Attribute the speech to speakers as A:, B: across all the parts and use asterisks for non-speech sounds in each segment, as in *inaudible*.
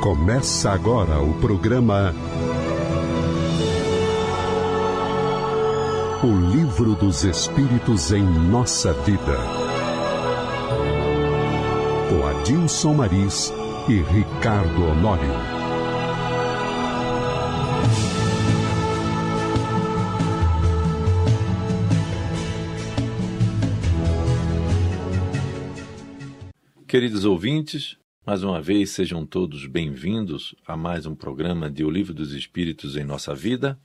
A: Começa agora o programa O Livro dos Espíritos em Nossa Vida. Com Adilson Maris e Ricardo Honório.
B: Queridos ouvintes, mais uma vez sejam todos bem-vindos a mais um programa de O Livro dos Espíritos em Nossa Vida,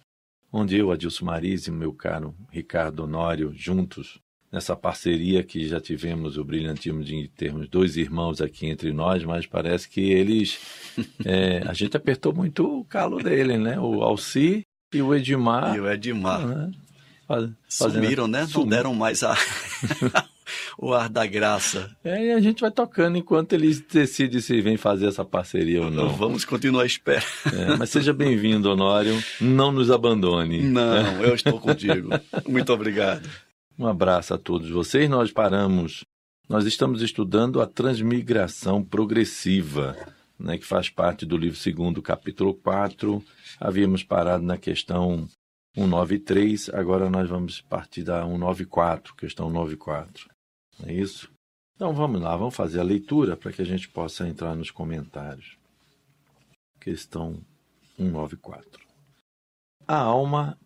B: onde eu, Adilson Maris e meu caro Ricardo Honório, juntos, nessa parceria que já tivemos o brilhantismo de termos dois irmãos aqui entre nós, mas parece que eles. *laughs* É, a gente apertou muito o calo dele, né? O Alci e o Edmar.
C: E o Edmar.
B: Né?
C: Fazendo... Sumiram, né? Não deram mais a. *laughs* o ar da graça.
B: É, e a gente vai tocando enquanto eles decidem se vem fazer essa parceria ou não.
C: Vamos continuar à espera.
B: É, mas seja bem-vindo, Honório. Não nos abandone.
C: Não, eu estou contigo. Muito obrigado.
B: Um abraço a todos vocês. Nós paramos, nós estamos estudando a transmigração progressiva, né, que faz parte do livro segundo, capítulo 4. Havíamos parado na questão 193, agora nós vamos partir da 194, questão 94. É isso? Então vamos lá, vamos fazer a leitura para que a gente possa entrar nos comentários. Questão 194. A alma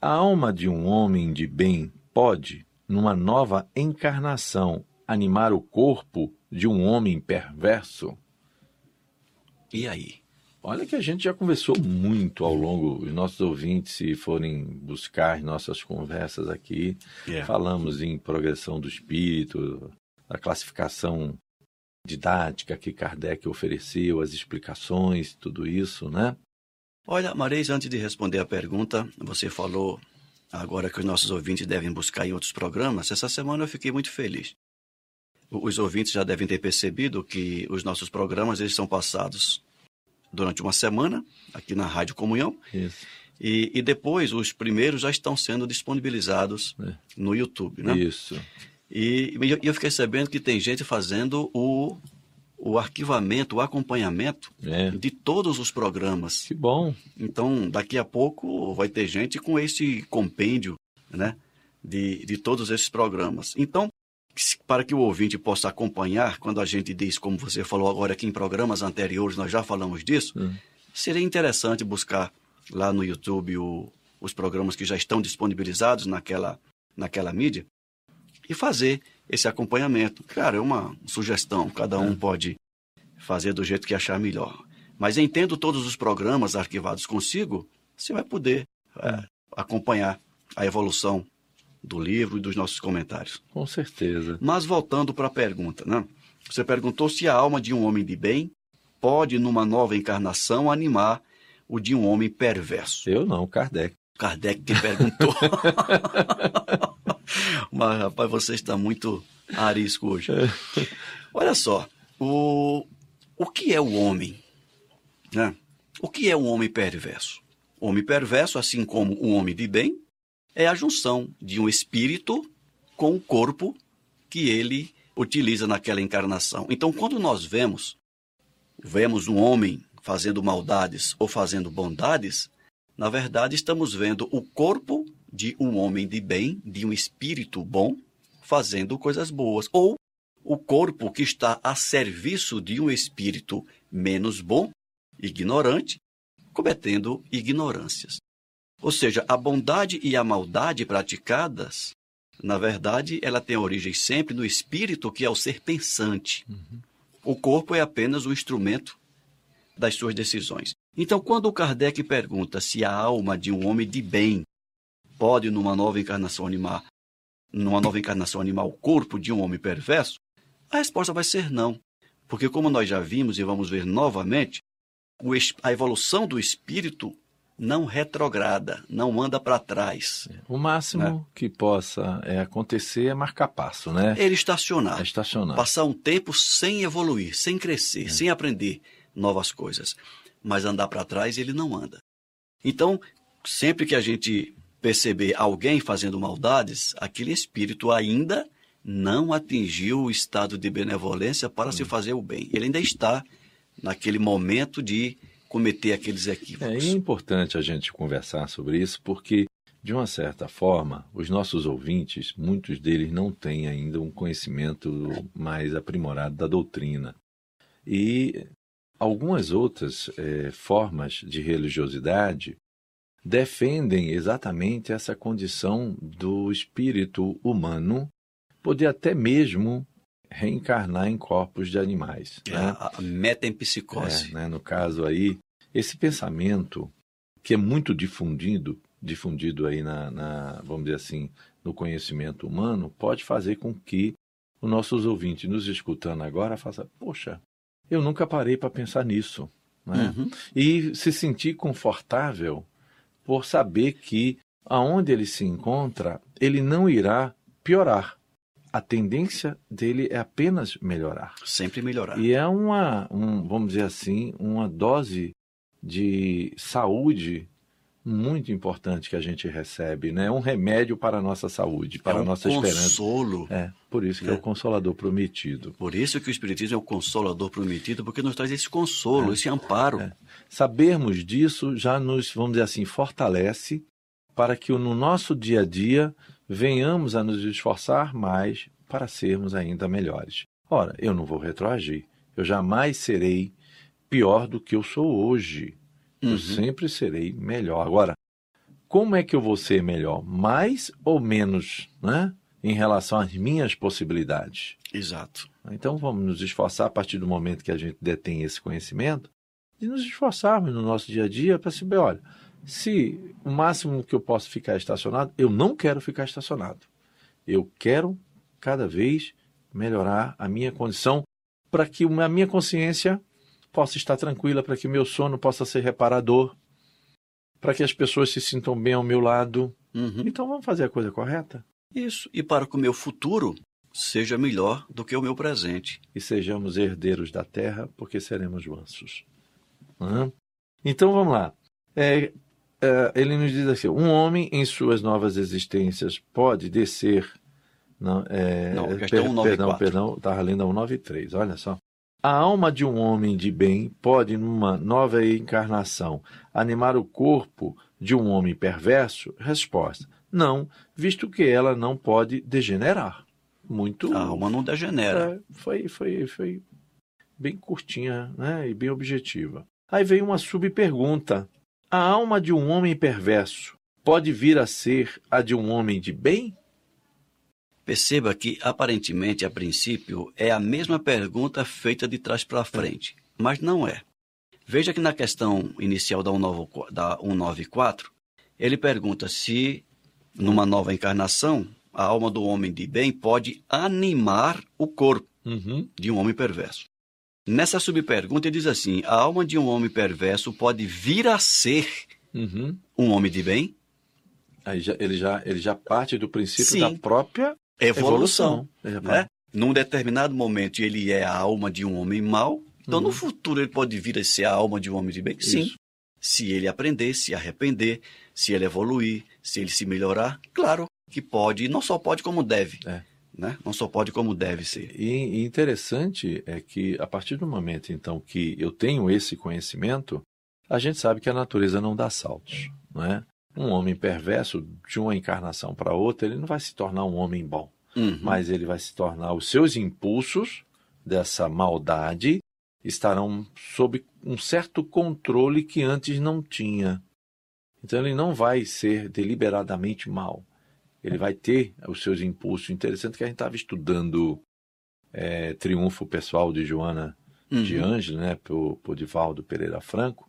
B: a alma de um homem de bem pode, numa nova encarnação, animar o corpo de um homem perverso? E aí? Olha que a gente já conversou muito ao longo, os nossos ouvintes, se forem buscar nossas conversas aqui, yeah. falamos em progressão do espírito, a classificação didática que Kardec ofereceu, as explicações, tudo isso, né?
C: Olha, Mareis, antes de responder a pergunta, você falou agora que os nossos ouvintes devem buscar em outros programas. Essa semana eu fiquei muito feliz. Os ouvintes já devem ter percebido que os nossos programas eles são passados durante uma semana aqui na Rádio Comunhão.
B: Isso.
C: E, e depois os primeiros já estão sendo disponibilizados é. no YouTube, né?
B: Isso.
C: E, e eu fiquei sabendo que tem gente fazendo o, o arquivamento, o acompanhamento
B: é.
C: de todos os programas.
B: Que bom.
C: Então, daqui a pouco vai ter gente com esse compêndio, né? De, de todos esses programas. Então, para que o ouvinte possa acompanhar, quando a gente diz, como você falou agora aqui em programas anteriores, nós já falamos disso,
B: hum.
C: seria interessante buscar lá no YouTube o, os programas que já estão disponibilizados naquela, naquela mídia e fazer esse acompanhamento. Claro, é uma sugestão, cada um é. pode fazer do jeito que achar melhor. Mas entendo todos os programas arquivados consigo, você vai poder é, acompanhar a evolução do livro e dos nossos comentários.
B: Com certeza.
C: Mas voltando para a pergunta, né? Você perguntou se a alma de um homem de bem pode, numa nova encarnação, animar o de um homem perverso.
B: Eu não, Kardec.
C: Kardec que perguntou. *laughs* Mas, rapaz, você está muito arisco hoje. *laughs* Olha só, o, o que é o homem? Né? O que é um homem perverso? Homem perverso, assim como o homem de bem, é a junção de um espírito com o corpo que ele utiliza naquela encarnação. Então, quando nós vemos vemos um homem fazendo maldades ou fazendo bondades, na verdade estamos vendo o corpo de um homem de bem, de um espírito bom, fazendo coisas boas, ou o corpo que está a serviço de um espírito menos bom, ignorante, cometendo ignorâncias. Ou seja, a bondade e a maldade praticadas, na verdade, ela tem origem sempre no espírito que é o ser pensante.
B: Uhum.
C: O corpo é apenas o instrumento das suas decisões. Então, quando o Kardec pergunta se a alma de um homem de bem pode, numa nova encarnação animar, numa nova encarnação animar o corpo de um homem perverso, a resposta vai ser não. Porque, como nós já vimos e vamos ver novamente, a evolução do espírito não retrograda, não anda para trás.
B: O máximo né? que possa é, acontecer é marcar passo, né?
C: Ele estacionar.
B: É estacionar.
C: Passar um tempo sem evoluir, sem crescer, é. sem aprender novas coisas. Mas andar para trás ele não anda. Então, sempre que a gente perceber alguém fazendo maldades, aquele espírito ainda não atingiu o estado de benevolência para hum. se fazer o bem. Ele ainda está naquele momento de cometer aqueles equívocos.
B: É, é importante a gente conversar sobre isso, porque, de uma certa forma, os nossos ouvintes, muitos deles não têm ainda um conhecimento mais aprimorado da doutrina. E algumas outras é, formas de religiosidade defendem exatamente essa condição do espírito humano poder até mesmo reencarnar em corpos de animais.
C: É,
B: né?
C: A metempsicose.
B: É, né? No caso aí, esse pensamento que é muito difundido, difundido aí na, na, vamos dizer assim, no conhecimento humano, pode fazer com que os nossos ouvintes nos escutando agora façam, poxa, eu nunca parei para pensar nisso. Né? Uhum. E se sentir confortável por saber que aonde ele se encontra, ele não irá piorar a tendência dele é apenas melhorar.
C: Sempre melhorar.
B: E é uma, um, vamos dizer assim, uma dose de saúde muito importante que a gente recebe, né? Um remédio para a nossa saúde, para
C: é um
B: a nossa
C: consolo.
B: esperança.
C: consolo.
B: É, por isso que é. é. o consolador prometido.
C: Por isso que o espiritismo é o consolador prometido, porque nos traz esse consolo, é. esse amparo. É.
B: Sabermos disso já nos, vamos dizer assim, fortalece para que no nosso dia a dia venhamos a nos esforçar mais para sermos ainda melhores. Ora, eu não vou retroagir. Eu jamais serei pior do que eu sou hoje. Uhum. Eu sempre serei melhor. Agora, como é que eu vou ser melhor? Mais ou menos, né? Em relação às minhas possibilidades.
C: Exato.
B: Então vamos nos esforçar a partir do momento que a gente detém esse conhecimento, de nos esforçarmos no nosso dia a dia para saber, olha, se o máximo que eu posso ficar estacionado, eu não quero ficar estacionado. Eu quero cada vez melhorar a minha condição para que a minha consciência possa estar tranquila, para que o meu sono possa ser reparador, para que as pessoas se sintam bem ao meu lado. Uhum. Então vamos fazer a coisa correta?
C: Isso. E para que o meu futuro seja melhor do que o meu presente.
B: E sejamos herdeiros da terra, porque seremos mansos. Uhum. Então vamos lá. É, uh, ele nos diz assim: um homem em suas novas existências pode descer. Não, é,
C: não questão per, 194.
B: Perdão, perdão, estava lendo a 193, olha só. A alma de um homem de bem pode, numa nova encarnação, animar o corpo de um homem perverso? Resposta: não, visto que ela não pode degenerar. Muito.
C: A alma não degenera.
B: É, foi, foi, foi bem curtinha né, e bem objetiva. Aí vem uma subpergunta. A alma de um homem perverso pode vir a ser a de um homem de bem?
C: Perceba que, aparentemente, a princípio, é a mesma pergunta feita de trás para frente, mas não é. Veja que na questão inicial da 194, ele pergunta se, numa nova encarnação, a alma do homem de bem pode animar o corpo uhum. de um homem perverso. Nessa subpergunta, ele diz assim: a alma de um homem perverso pode vir a ser uhum. um homem de bem?
B: Aí já, ele, já, ele já parte do princípio Sim. da própria
C: evolução. evolução né? Num determinado momento, ele é a alma de um homem mau. Então, uhum. no futuro, ele pode vir a ser a alma de um homem de bem? Sim. Isso. Se ele aprender, se arrepender, se ele evoluir, se ele se melhorar, claro que pode. E não só pode, como deve. É. Né? Não só pode como deve ser.
B: E, e interessante é que a partir do momento então que eu tenho esse conhecimento, a gente sabe que a natureza não dá saltos, não é? Um homem perverso de uma encarnação para outra, ele não vai se tornar um homem bom, uhum. mas ele vai se tornar os seus impulsos dessa maldade estarão sob um certo controle que antes não tinha. Então ele não vai ser deliberadamente mal ele vai ter os seus impulsos. Interessante que a gente estava estudando é, Triunfo Pessoal de Joana uhum. de Ângelo, né, por, por Divaldo Pereira Franco,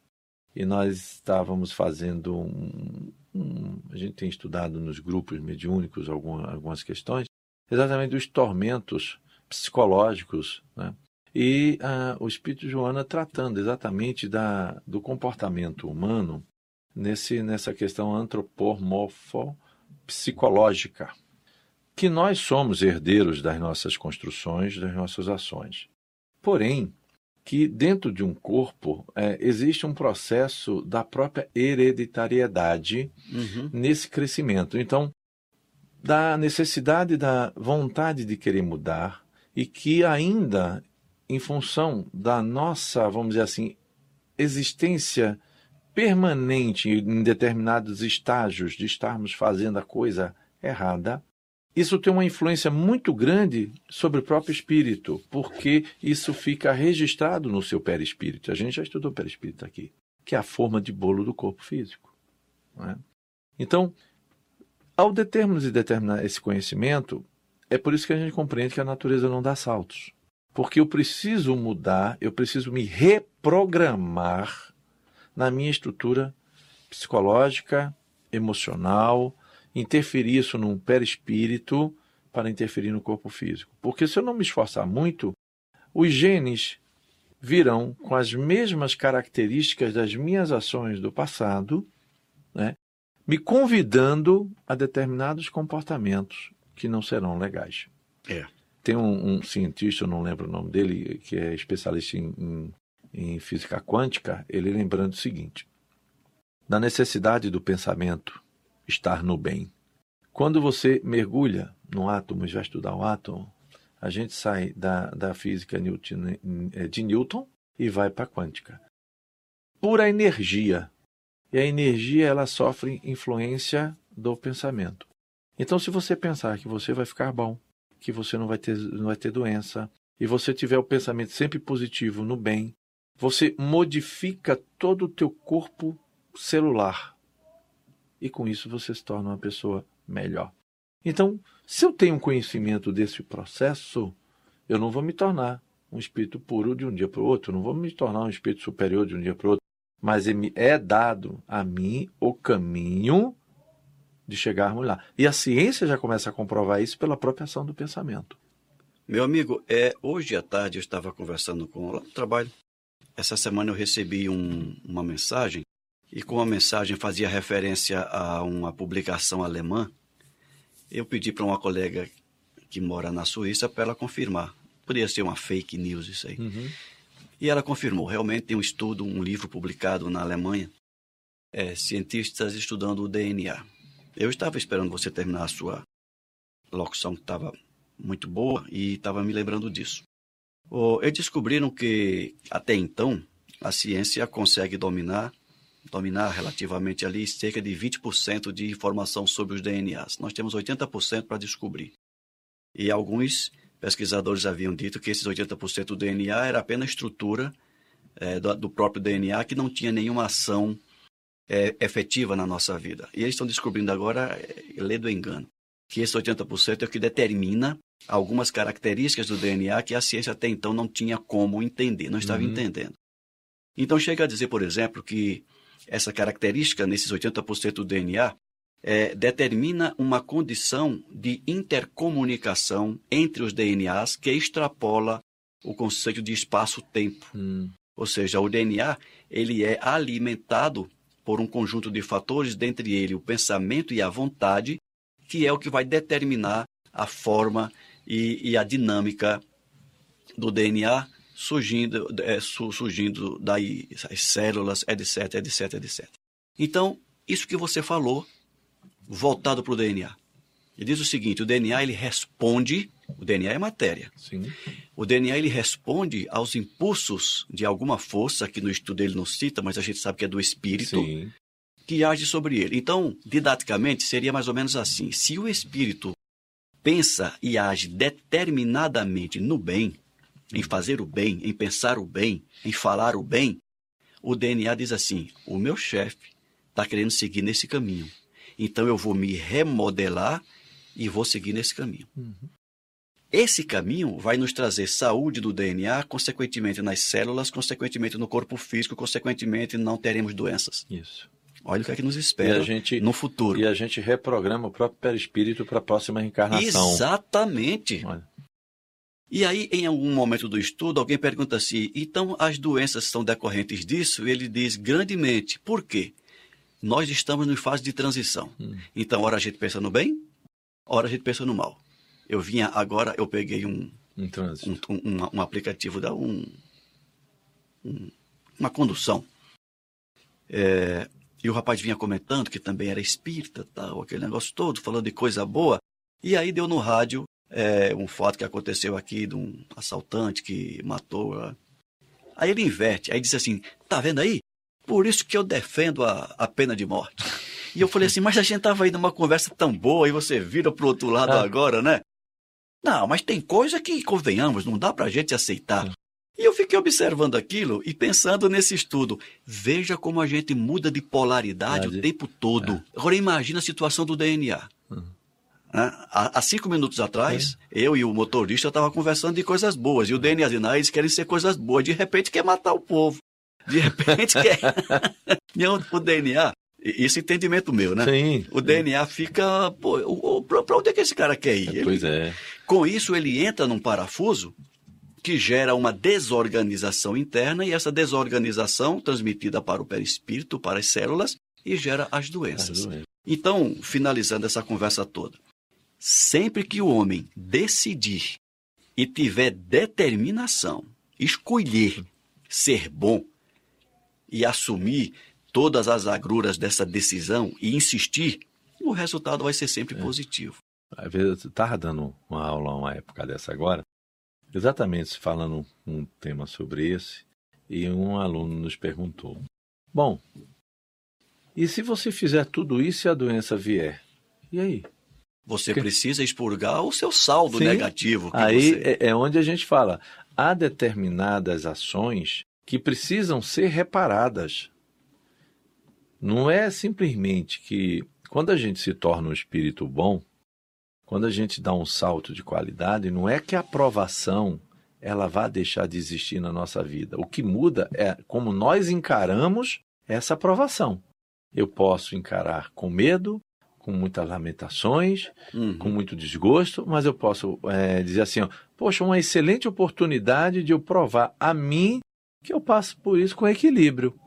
B: e nós estávamos fazendo um, um, A gente tem estudado nos grupos mediúnicos algumas, algumas questões, exatamente dos tormentos psicológicos, né? E ah, o Espírito Joana tratando exatamente da, do comportamento humano nesse, nessa questão antropomorfo psicológica, que nós somos herdeiros das nossas construções, das nossas ações. Porém, que dentro de um corpo é, existe um processo da própria hereditariedade uhum. nesse crescimento. Então, da necessidade da vontade de querer mudar e que ainda em função da nossa, vamos dizer assim, existência permanente em determinados estágios de estarmos fazendo a coisa errada, isso tem uma influência muito grande sobre o próprio espírito, porque isso fica registrado no seu perispírito. A gente já estudou perispírito aqui, que é a forma de bolo do corpo físico. É? Então, ao determos e determinar esse conhecimento, é por isso que a gente compreende que a natureza não dá saltos. Porque eu preciso mudar, eu preciso me reprogramar na minha estrutura psicológica, emocional, interferir isso num perispírito para interferir no corpo físico. Porque se eu não me esforçar muito, os genes virão com as mesmas características das minhas ações do passado, né, me convidando a determinados comportamentos que não serão legais.
C: É.
B: Tem um, um, cientista, eu não lembro o nome dele, que é especialista em, em, em física quântica, ele lembrando o seguinte: da necessidade do pensamento estar no bem. Quando você mergulha no átomo e vai estudar o átomo, a gente sai da, da física Newton, eh, de Newton e vai para a quântica. Pura energia. E a energia ela sofre influência do pensamento. Então, se você pensar que você vai ficar bom, que você não vai ter, não vai ter doença, e você tiver o pensamento sempre positivo no bem, você modifica todo o teu corpo celular. E com isso você se torna uma pessoa melhor. Então, se eu tenho conhecimento desse processo, eu não vou me tornar um espírito puro de um dia para o outro, não vou me tornar um espírito superior de um dia para o outro, mas é dado a mim o caminho de chegarmos lá. E a ciência já começa a comprovar isso pela própria ação do pensamento.
C: Meu amigo, é, hoje à tarde eu estava conversando com lá no trabalho. Essa semana eu recebi um, uma mensagem e como a mensagem fazia referência a uma publicação alemã, eu pedi para uma colega que mora na Suíça para ela confirmar. Poderia ser uma fake news isso aí.
B: Uhum.
C: E ela confirmou. Realmente tem um estudo, um livro publicado na Alemanha, é, cientistas estudando o DNA. Eu estava esperando você terminar a sua locução, que estava muito boa, e estava me lembrando disso. Oh, eles descobriram que, até então, a ciência consegue dominar dominar relativamente ali cerca de 20% de informação sobre os DNAs. Nós temos 80% para descobrir. E alguns pesquisadores haviam dito que esses 80% do DNA era apenas estrutura é, do, do, próprio DNA que não tinha nenhuma ação é, efetiva na nossa vida. E eles estão descobrindo agora, é, lê do engano, que esse 80% é o que determina algumas características do DNA que a ciência até então não tinha como entender, não estava uhum. entendendo. Então chega a dizer, por exemplo, que essa característica nesses 80% do DNA é, determina uma condição de intercomunicação entre os DNAs que extrapola o conceito de espaço-tempo.
B: Hum.
C: Ou seja, o DNA ele é alimentado por um conjunto de fatores, dentre ele o pensamento e a vontade, que é o que vai determinar a forma e, e a dinâmica do DNA surgindo, é, surgindo daí as células, etc, etc, etc. Então, isso que você falou, voltado para o DNA. Ele diz o seguinte, o DNA ele responde, o DNA é matéria.
B: Sim.
C: O DNA ele responde aos impulsos de alguma força, que no estudo ele não cita, mas a gente sabe que é do espírito,
B: Sim.
C: que age sobre ele. Então, didaticamente, seria mais ou menos assim. Se o espírito pensa e age determinadamente no bem, em fazer o bem, em pensar o bem, em falar o bem, o DNA diz assim: o meu chefe está querendo seguir nesse caminho. Então eu vou me remodelar e vou seguir nesse caminho.
B: Uhum.
C: Esse caminho vai nos trazer saúde do DNA, consequentemente nas células, consequentemente no corpo físico, consequentemente não teremos doenças.
B: Isso.
C: Olha o que é que nos espera
B: gente,
C: no futuro.
B: E a gente reprograma o próprio perispírito para a próxima reencarnação.
C: Exatamente.
B: Olha.
C: E aí, em algum momento do estudo, alguém pergunta assim: então as doenças são decorrentes disso? E ele diz grandemente. Por quê? Nós estamos em fase de transição.
B: Hum.
C: Então, ora a gente pensa no bem, ora a gente pensa no mal. Eu vinha agora, eu peguei um,
B: um,
C: um, um, um aplicativo da um, uma condução. É, e o rapaz vinha comentando que também era espírita, tal, aquele negócio todo, falando de coisa boa. E aí deu no rádio é, um fato que aconteceu aqui de um assaltante que matou. a- Aí ele inverte, aí diz assim: tá vendo aí? Por isso que eu defendo a, a pena de morte. E eu falei assim: mas a gente tava aí numa conversa tão boa e você vira pro outro lado
B: Ah.
C: agora, né? Não, mas tem coisa que, convenhamos, não dá pra gente aceitar. E eu fiquei observando aquilo e pensando nesse estudo. Veja como a gente muda de polaridade o
B: Verdade.
C: tempo todo. Agora imagina a situação do DNA.
B: Uhum.
C: Né? Há, há cinco minutos atrás, eu e o motorista estavam conversando de coisas boas. E o DNA diz, não, eles querem ser coisas boas. De repente quer matar o povo. De repente quer. *laughs* Não, o DNA, e- esse entendimento meu, né?
B: Sim.
C: O DNA fica. Pô, pra pra onde é que esse cara quer ir? Ele-
B: Pois é.
C: com isso, ele entra num parafuso que gera uma desorganização interna e essa desorganização transmitida para o perispírito, para as células e gera as doenças.
B: As doenças.
C: Então, finalizando essa conversa toda, sempre que o homem decidir e tiver determinação, escolher ser bom e assumir todas as agruras dessa decisão e insistir, o resultado vai ser sempre positivo.
B: Às vezes eu estava dando uma aula uma época dessa agora, exatamente falando um tema sobre esse, e um aluno nos perguntou: Bom, e se você fizer tudo isso e a doença vier? E aí?
C: Você precisa expurgar o seu saldo
B: Sim.
C: negativo.
B: Aí
C: você...
B: é, é onde a gente fala: há determinadas ações que precisam ser reparadas. Não é simplesmente que quando a gente se torna um espírito bom, quando a gente dá um salto de qualidade, não é que a aprovação ela vá deixar de existir na nossa vida. O que muda é como nós encaramos essa aprovação. Eu posso encarar com medo, com muitas lamentações,
C: Uhum.
B: com muito desgosto, mas eu posso é, dizer assim: ó, poxa, uma excelente oportunidade de eu provar a mim que eu passo por isso com equilíbrio.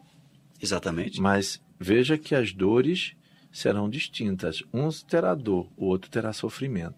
C: Exatamente.
B: Mas veja que as dores serão distintas. Um terá dor, o outro terá sofrimento.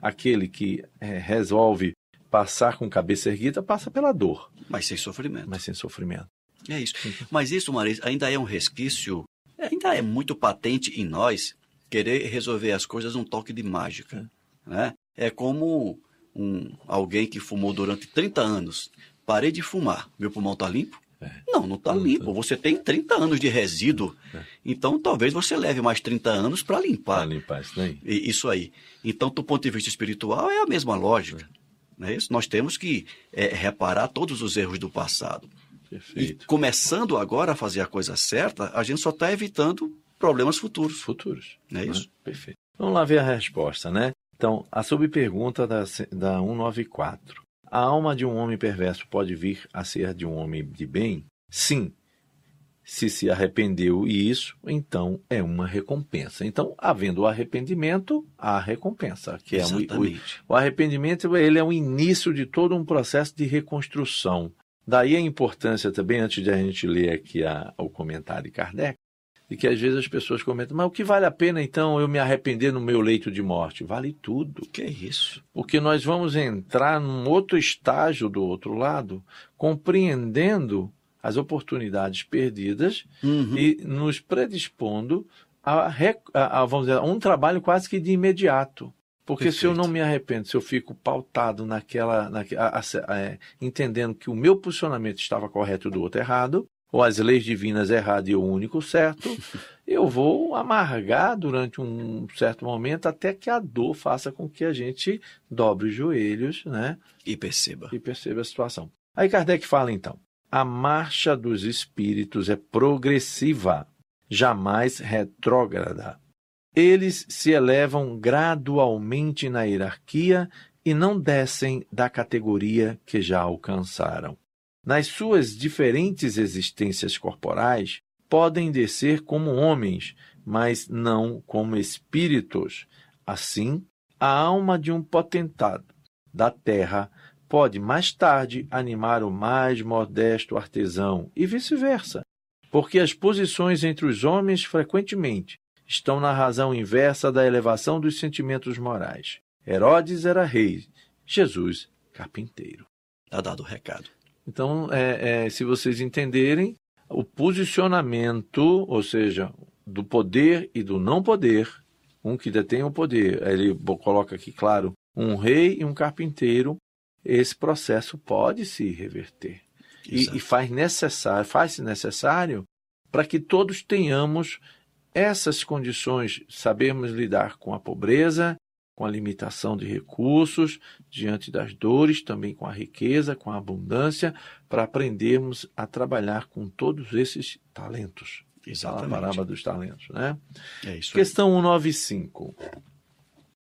B: Aquele que é, resolve passar com cabeça erguida passa pela dor,
C: Mas sem sofrimento.
B: mas sem sofrimento.
C: É isso. Mas isso, Marisa, ainda é um resquício, ainda é muito patente em nós querer resolver as coisas num toque de mágica. Né? É como um, alguém que fumou durante 30 anos. Parei de fumar. Meu pulmão está limpo?
B: É.
C: Não, não está
B: Não
C: limpo.
B: tá.
C: Você tem 30 anos de resíduo.
B: É.
C: Então talvez você leve mais 30 anos para limpar.
B: Para limpar isso daí.
C: E- Isso aí. Então, do ponto de vista espiritual, é a mesma lógica. Não é isso? Nós temos que é, reparar todos os erros do passado. E
B: Perfeito.
C: começando agora a fazer a coisa certa, a gente só está evitando problemas futuros.
B: Futuros.
C: Não é
B: né?
C: isso?
B: Perfeito. Vamos lá ver a resposta, né? Então, a subpergunta da, da 194. A alma de um homem perverso pode vir a ser de um homem de bem? Sim. Se se arrependeu e isso, então é uma recompensa. Então, havendo o arrependimento, há recompensa, que é o, o,
C: Exatamente.
B: o arrependimento ele é o início de todo um processo de reconstrução. Daí a importância também, antes de a gente ler aqui a, o comentário de Kardec, de que às vezes as pessoas comentam, mas o que vale a pena então eu me arrepender no meu leito de morte? Vale tudo.
C: Que é isso?
B: Porque nós vamos entrar num outro estágio do outro lado, compreendendo as oportunidades perdidas
C: Uhum.
B: e nos predispondo a, a- a, vamos dizer, a um trabalho quase que de imediato. Porque se eu
C: Perfeito.
B: não me arrependo, se eu fico pautado naquela, naque- a- a- é, entendendo que o meu posicionamento estava correto e do outro errado, ou as leis divinas errado e o único certo, *laughs* eu vou amargar durante um certo momento até que a dor faça com que a gente dobre os joelhos, né?
C: E perceba.
B: e perceba a situação. Aí Kardec fala então: a marcha dos espíritos é progressiva, jamais retrógrada. Eles se elevam gradualmente na hierarquia e não descem da categoria que já alcançaram. Nas suas diferentes existências corporais, podem descer como homens, mas não como espíritos. Assim, a alma de um potentado da terra pode mais tarde animar o mais modesto artesão e vice-versa, porque as posições entre os homens frequentemente estão na razão inversa da elevação dos sentimentos morais. Herodes era rei, Jesus carpinteiro.
C: Está dado o recado.
B: Então, é, é, se vocês entenderem, o posicionamento, ou seja, do poder e do não poder, um que detém o poder, ele coloca aqui claro um rei e um carpinteiro, esse processo pode se reverter. E, e, faz necessário, faz-se necessário para que todos tenhamos essas condições, sabermos lidar com a pobreza, com a limitação de recursos, diante das dores, também com a riqueza, com a abundância, para aprendermos a trabalhar com todos esses talentos.
C: Exatamente.
B: A parábola dos talentos, né?
C: É isso
B: Questão 195.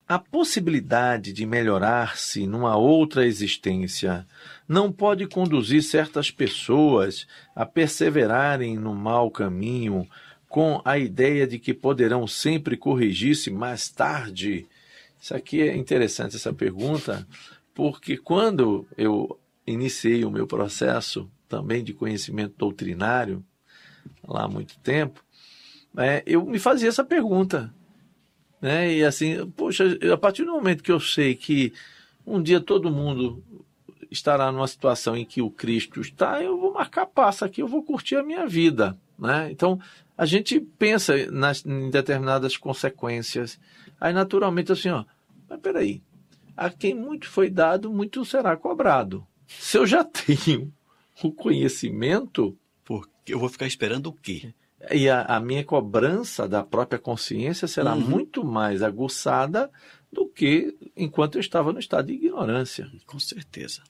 B: A possibilidade de melhorar-se numa outra existência não pode conduzir certas pessoas a perseverarem no mau caminho com a ideia de que poderão sempre corrigir-se mais tarde isso aqui é interessante, essa pergunta, porque quando eu iniciei o meu processo também de conhecimento doutrinário, lá há muito tempo, é, eu me fazia essa pergunta. Né? E assim, poxa, a partir do momento que eu sei que um dia todo mundo estará numa situação em que o Cristo está, eu vou marcar passo aqui, eu vou curtir a minha vida. Né? Então, a gente pensa nas, em determinadas consequências. Aí, naturalmente, assim, ó, mas peraí, a quem muito foi dado, muito será cobrado. Se eu já *laughs* tenho o conhecimento.
C: Porque eu vou ficar esperando o quê?
B: E a, a minha cobrança da própria consciência será uhum. muito mais aguçada do que enquanto eu estava no estado de ignorância.
C: Com certeza.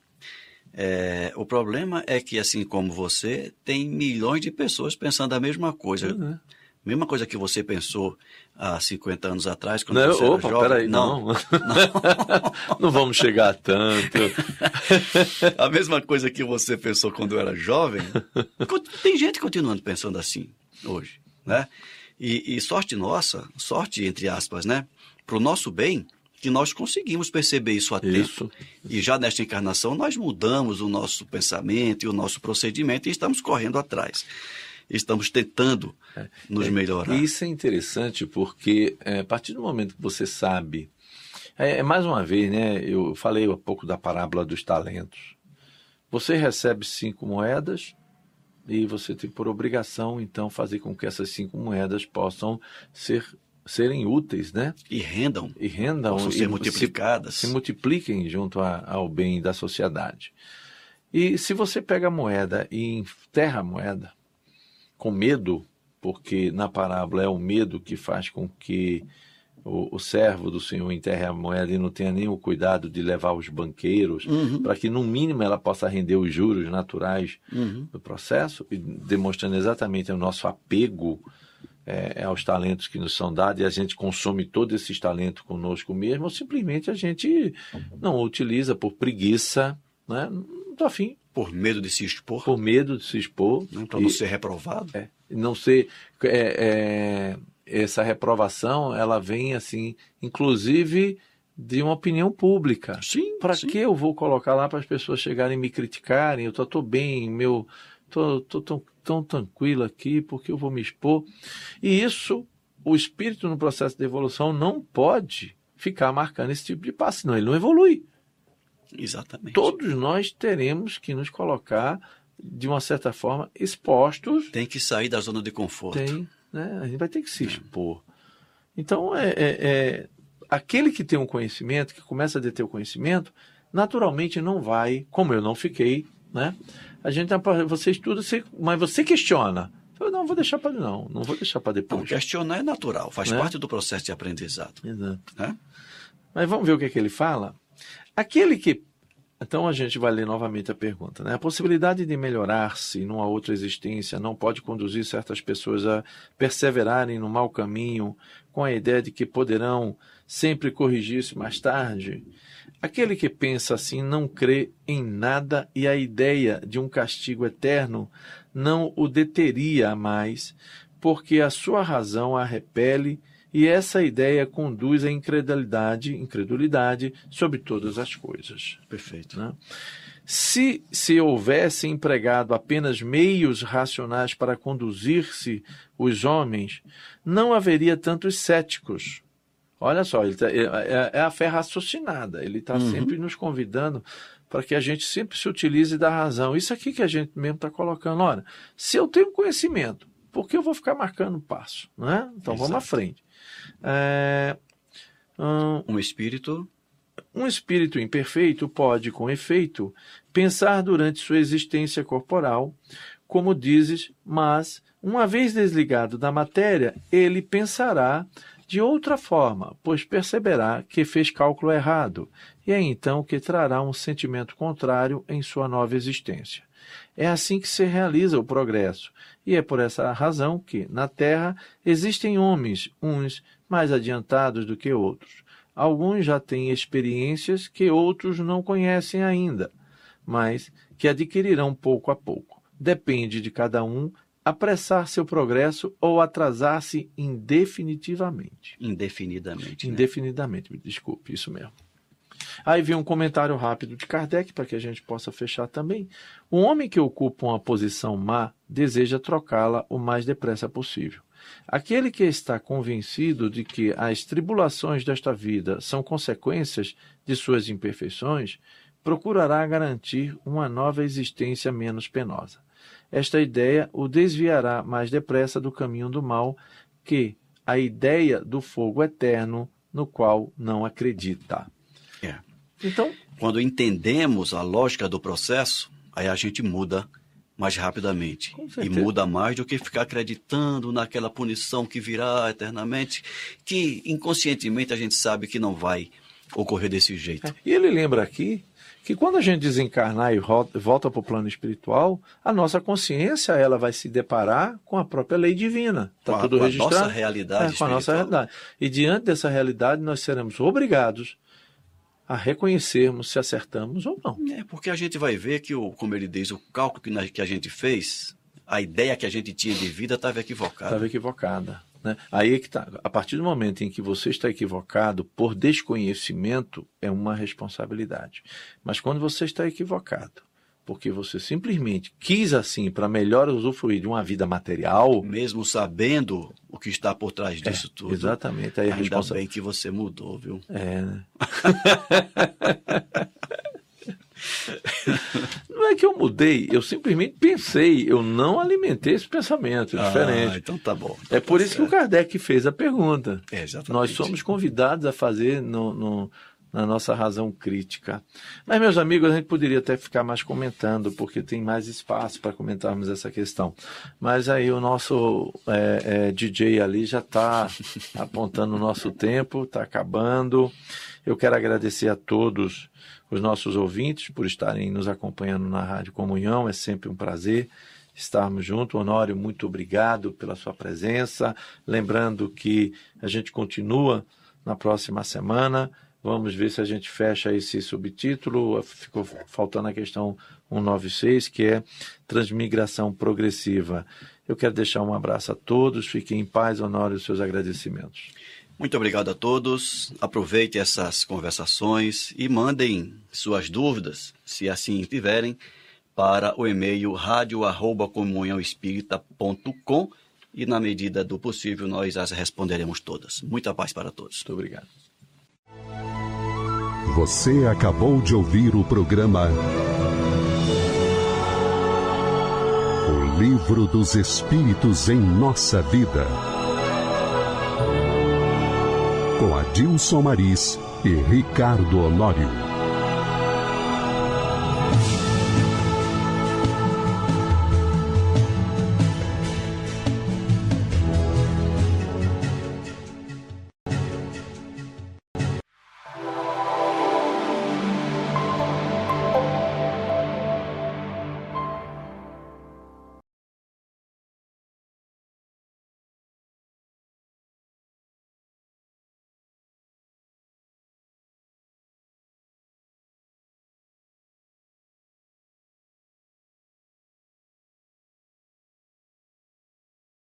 C: É, o problema é que, assim como você, tem milhões de pessoas pensando a mesma coisa. Uhum. Mesma coisa que você pensou há 50 anos atrás, quando
B: não,
C: você
B: opa,
C: era jovem.
B: Peraí, não. Não. não. *laughs* *laughs* não vamos chegar tanto. *laughs*
C: a mesma coisa que você pensou quando era jovem, tem gente continuando pensando assim hoje, né? E, e sorte nossa, sorte entre aspas, né? Para o nosso bem, que nós conseguimos perceber isso a
B: isso.
C: tempo. E já nesta encarnação nós mudamos o nosso pensamento e o nosso procedimento e estamos correndo atrás estamos tentando é, nos
B: é,
C: melhorar.
B: Isso é interessante porque é, a partir do momento que você sabe, é, é, mais uma vez, né? Eu falei há pouco da parábola dos talentos. Você recebe cinco moedas e você tem por obrigação então fazer com que essas cinco moedas possam ser serem úteis, né?
C: E rendam.
B: E rendam.
C: Possam ser multiplicadas.
B: Se, se multipliquem junto a, ao bem da sociedade. E se você pega a moeda e enterra a moeda, com medo, porque na parábola é o medo que faz com que o, o, servo do Senhor enterre a moeda e não tenha o cuidado de levar os banqueiros, uhum. para que no mínimo ela possa render os juros naturais uhum. do processo, e demonstrando exatamente o nosso apego é, aos talentos que nos são dados e a gente consome todos esses talentos conosco mesmo, ou simplesmente a gente não utiliza por preguiça, né? não estou afim,
C: por medo de se expor?
B: Por medo de se expor.
C: Para não ser reprovado?
B: É, não ser. É, é, essa reprovação, ela vem assim, inclusive de uma opinião pública.
C: Sim.
B: Para que eu vou colocar lá para as pessoas chegarem e me criticarem? Eu tô bem, meu. Tô, tô tão, tão tranquilo aqui, porque eu vou me expor? E isso, o espírito no processo de evolução não pode ficar marcando esse tipo de passo, senão ele não evolui.
C: Exatamente.
B: Todos nós teremos que nos colocar, de uma certa forma, expostos.
C: Tem que sair da zona de conforto.
B: Tem, né? A gente vai ter que se expor. Então, é, é, é, aquele que tem um conhecimento, que começa a ter o conhecimento, naturalmente não vai, como eu não fiquei, né? A gente, você estuda, você, mas você questiona. Eu não vou deixar para não, não vou deixar para depois. Não,
C: questionar é natural, faz né? parte do processo de aprendizado.
B: Exato. Né? Mas vamos ver o que, é que ele fala. Aquele que. Então a gente vai ler novamente a pergunta. Né? A possibilidade de melhorar-se numa outra existência não pode conduzir certas pessoas a perseverarem no mau caminho com a ideia de que poderão sempre corrigir-se mais tarde. Aquele que pensa assim não crê em nada e a ideia de um castigo eterno não o deteria mais, porque a sua razão a repele e essa ideia conduz à incredulidade, incredulidade sobre todas as coisas.
C: Perfeito.
B: Né? Se se houvesse empregado apenas meios racionais para conduzir-se os homens, não haveria tantos céticos. Olha só, tá, é, é, é, a fé raciocinada. Ele está uhum. sempre nos convidando para que a gente sempre se utilize da razão. Isso aqui que a gente mesmo está colocando. Olha, se eu tenho conhecimento, por que eu vou ficar marcando passo? Né? Então Exato. vamos à frente. É,
C: um, um espírito
B: Um espírito imperfeito pode, com efeito, pensar durante sua existência corporal, como dizes, mas, uma vez desligado da matéria, ele pensará de outra forma, pois perceberá que fez cálculo errado, e é então que trará um sentimento contrário em sua nova existência. É assim que se realiza o progresso, e é por essa razão que, na Terra, existem homens, uns mais adiantados do que outros. Alguns já têm experiências que outros não conhecem ainda, mas que adquirirão pouco a pouco. Depende de cada um apressar seu progresso ou atrasar-se indefinitivamente.
C: Indefinidamente. Né?
B: Indefinidamente, me desculpe, isso mesmo. Aí vem um comentário rápido de Kardec para que a gente possa fechar também. O homem que ocupa uma posição má deseja trocá-la o mais depressa possível. Aquele que está convencido de que as tribulações desta vida são consequências de suas imperfeições, procurará garantir uma nova existência menos penosa. Esta ideia o desviará mais depressa do caminho do mal que a ideia do fogo eterno no qual não acredita.
C: É. Então, quando entendemos a lógica do processo, aí a gente muda mais rapidamente. E muda mais do que ficar acreditando naquela punição que virá eternamente, que inconscientemente a gente sabe que não vai ocorrer desse jeito. É.
B: E ele lembra aqui que quando a gente desencarnar e volta para o plano espiritual, a nossa consciência ela vai se deparar com a própria lei divina. Está tudo com registrado. Com a
C: nossa realidade.
B: É, com a nossa realidade. E diante dessa realidade, nós seremos obrigados a reconhecermos se acertamos ou não.
C: É, porque a gente vai ver que, o, como ele diz, o cálculo que, que a gente fez, a ideia que a gente tinha de vida estava equivocada.
B: Estava equivocada. Né? Aí é que tá. A partir do momento em que você está equivocado por desconhecimento, é uma responsabilidade. Mas quando você está equivocado, porque você simplesmente quis assim para melhor usufruir de uma vida material,
C: mesmo sabendo o que está por trás disso
B: é,
C: tudo.
B: Exatamente. Aí
C: Ainda responsa... bem que você mudou, viu?
B: É. Né? *laughs* *laughs* Não é que eu mudei, eu simplesmente pensei, eu não alimentei esse pensamento, é diferente.
C: Ah, então tá bom.
B: Então
C: é
B: por tá isso certo. que o Kardec fez a pergunta.
C: É, exatamente.
B: Nós somos convidados a fazer no, no, na nossa razão crítica. Mas, meus amigos, a gente poderia até ficar mais comentando, porque tem mais espaço para comentarmos essa questão. Mas aí o nosso é, é, DJ ali já está *laughs* apontando o nosso tempo, está acabando. Eu quero agradecer a todos os nossos ouvintes por estarem nos acompanhando na Rádio Comunhão. É sempre um prazer estarmos juntos. Honório, muito obrigado pela sua presença. Lembrando que a gente continua na próxima semana. Vamos ver se a gente fecha esse subtítulo. Ficou faltando a questão 196, que é transmigração progressiva. Eu quero deixar um abraço a todos. Fiquem em paz, Honório, os seus agradecimentos.
C: Muito obrigado a todos. Aproveite essas conversações e mandem suas dúvidas, se assim tiverem, para o e-mail radio@comunhãoespírita.com e na medida do possível nós as responderemos todas. Muita paz para todos.
B: Muito obrigado.
A: Você acabou de ouvir o programa O Livro dos Espíritos em Nossa Vida com Adilson Maris e Ricardo Honório.